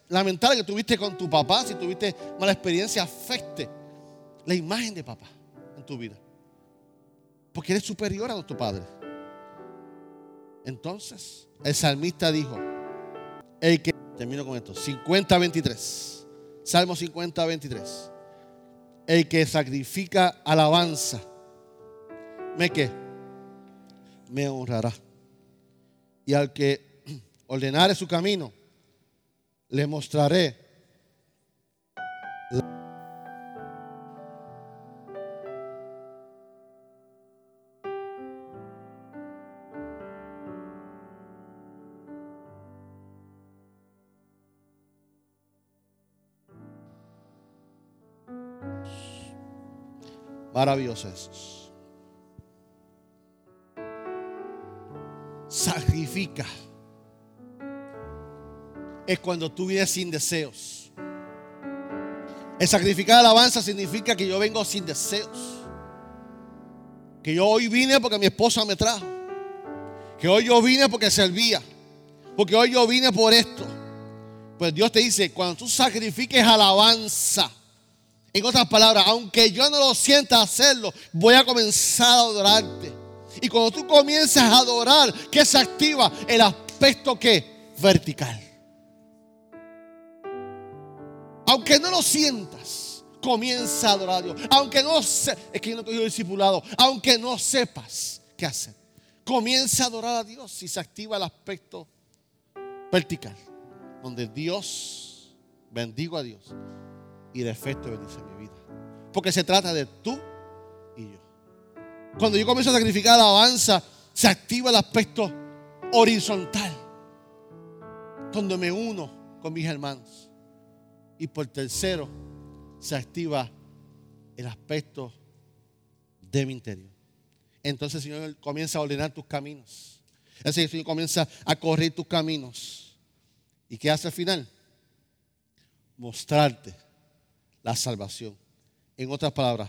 lamentable que tuviste con tu papá, si tuviste mala experiencia, afecte la imagen de papá en tu vida. Porque eres superior a nuestro padre. Entonces, el salmista dijo, el que, termino con esto, 50-23, Salmo 50-23, el que sacrifica alabanza, me que, me honrará. Y al que ordenare su camino, le mostraré Maravilloso Sacrifica es cuando tú vienes sin deseos. El sacrificar alabanza significa que yo vengo sin deseos. Que yo hoy vine porque mi esposa me trajo. Que hoy yo vine porque servía. Porque hoy yo vine por esto. Pues Dios te dice, cuando tú sacrifiques alabanza, en otras palabras, aunque yo no lo sienta hacerlo, voy a comenzar a adorarte. Y cuando tú comienzas a adorar, ¿qué se activa? El aspecto que vertical. Aunque no lo sientas, comienza a adorar a Dios. Aunque no se, es que yo no he discipulado. Aunque no sepas qué hacer, comienza a adorar a Dios y se activa el aspecto vertical, donde Dios bendigo a Dios y de efecto bendice mi vida. Porque se trata de tú y yo. Cuando yo comienzo a sacrificar alabanza, se activa el aspecto horizontal, donde me uno con mis hermanos. Y por tercero, se activa el aspecto de mi interior. Entonces el Señor comienza a ordenar tus caminos. El Señor comienza a correr tus caminos. ¿Y qué hace al final? Mostrarte la salvación. En otras palabras,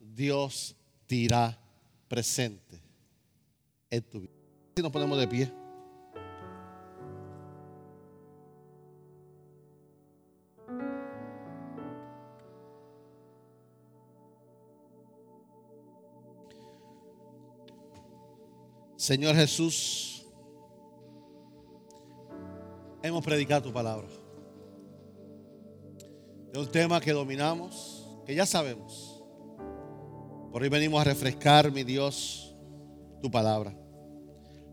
Dios te irá presente en tu vida. Si nos ponemos de pie. Señor Jesús, hemos predicado tu palabra. Es un tema que dominamos, que ya sabemos. Por hoy venimos a refrescar, mi Dios, tu palabra.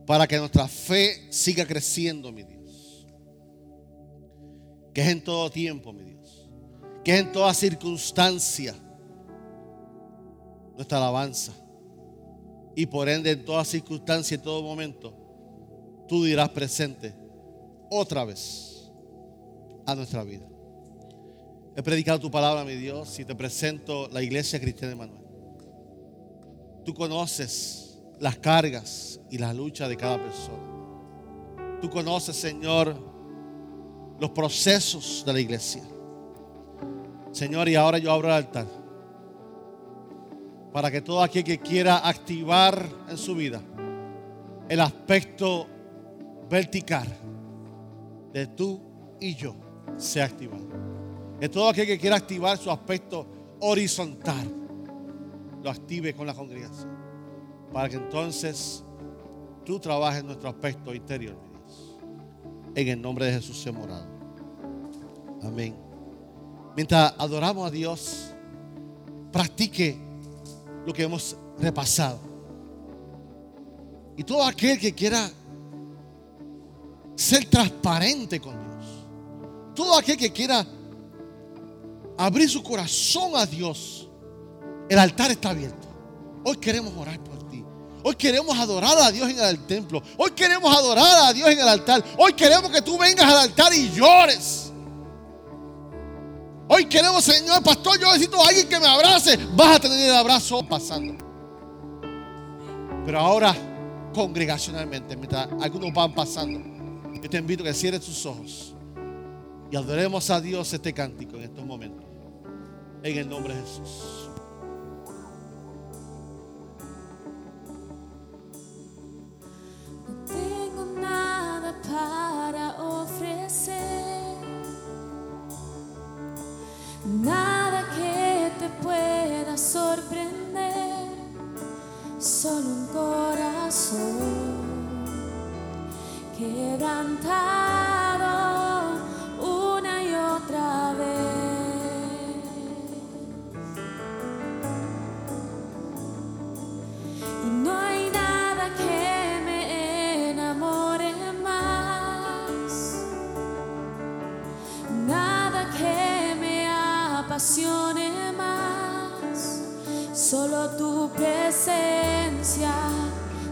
Para que nuestra fe siga creciendo, mi Dios. Que es en todo tiempo, mi Dios. Que es en toda circunstancia nuestra alabanza y por ende en toda circunstancia, en todo momento, tú dirás presente otra vez a nuestra vida. He predicado tu palabra, mi Dios, y te presento la iglesia cristiana de Manuel. Tú conoces las cargas y las luchas de cada persona. Tú conoces, Señor, los procesos de la iglesia. Señor, y ahora yo abro el altar para que todo aquel que quiera activar en su vida el aspecto vertical de tú y yo sea activado. Que todo aquel que quiera activar su aspecto horizontal lo active con la congregación. Para que entonces tú trabajes nuestro aspecto interior, mi Dios. En el nombre de Jesús se morado. Amén. Mientras adoramos a Dios, practique lo que hemos repasado. Y todo aquel que quiera ser transparente con Dios, todo aquel que quiera abrir su corazón a Dios, el altar está abierto. Hoy queremos orar por ti. Hoy queremos adorar a Dios en el templo. Hoy queremos adorar a Dios en el altar. Hoy queremos que tú vengas al altar y llores. Hoy queremos, Señor, pastor, yo necesito a alguien que me abrace. Vas a tener el abrazo pasando. Pero ahora, congregacionalmente, mientras algunos van pasando, yo te invito a que cierres tus ojos y adoremos a Dios este cántico en estos momentos. En el nombre de Jesús. No tengo nada para ofrecer. Nada que te pueda sorprender, solo un corazón quebrantado más, solo tu presencia,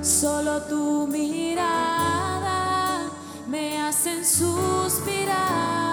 solo tu mirada me hacen suspirar.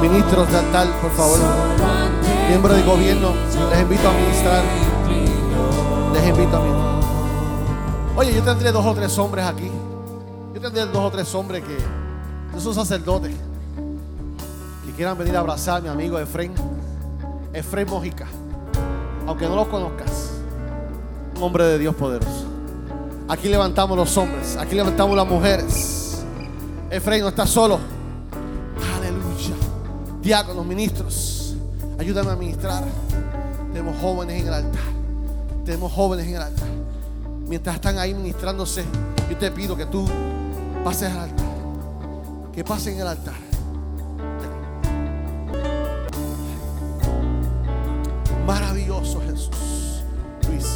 Ministros de altar, por favor. Miembros de gobierno, les invito a ministrar. Les invito a ministrar. Oye, yo tendré dos o tres hombres aquí. Yo tendré dos o tres hombres que son sacerdotes. Que quieran venir a abrazar a mi amigo Efraín. Efraín Mojica. Aunque no lo conozcas. Un hombre de Dios poderoso. Aquí levantamos los hombres. Aquí levantamos las mujeres. Efraín no está solo. Diáconos, ministros, ayúdame a ministrar. Tenemos jóvenes en el altar. Tenemos jóvenes en el altar. Mientras están ahí ministrándose, yo te pido que tú pases al altar. Que pasen en el altar. Maravilloso Jesús. Luis.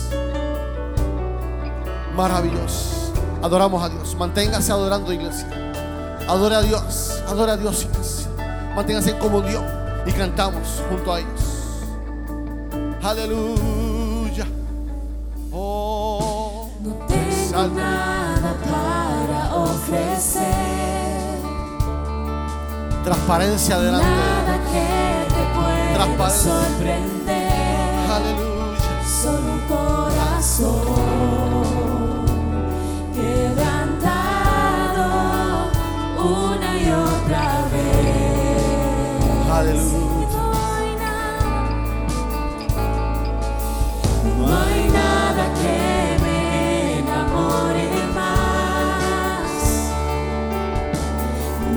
Maravilloso. Adoramos a Dios. Manténgase adorando, iglesia. Adore a Dios, adore a Dios, iglesia. Manténganse en comunión y cantamos junto a ellos. Aleluya. Oh, No tengo nada para ofrecer, Transparencia delante de nada que te pueda Transparencia. sorprender. Aleluya. Solo un corazón quebrantado una y otra vez. Aleluya. No hay nada, no hay nada que me enamore más,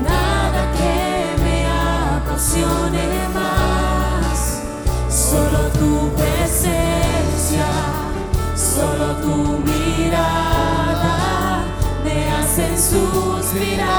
nada que me apasione más, solo tu presencia, solo tu mirada me hacen suspirar.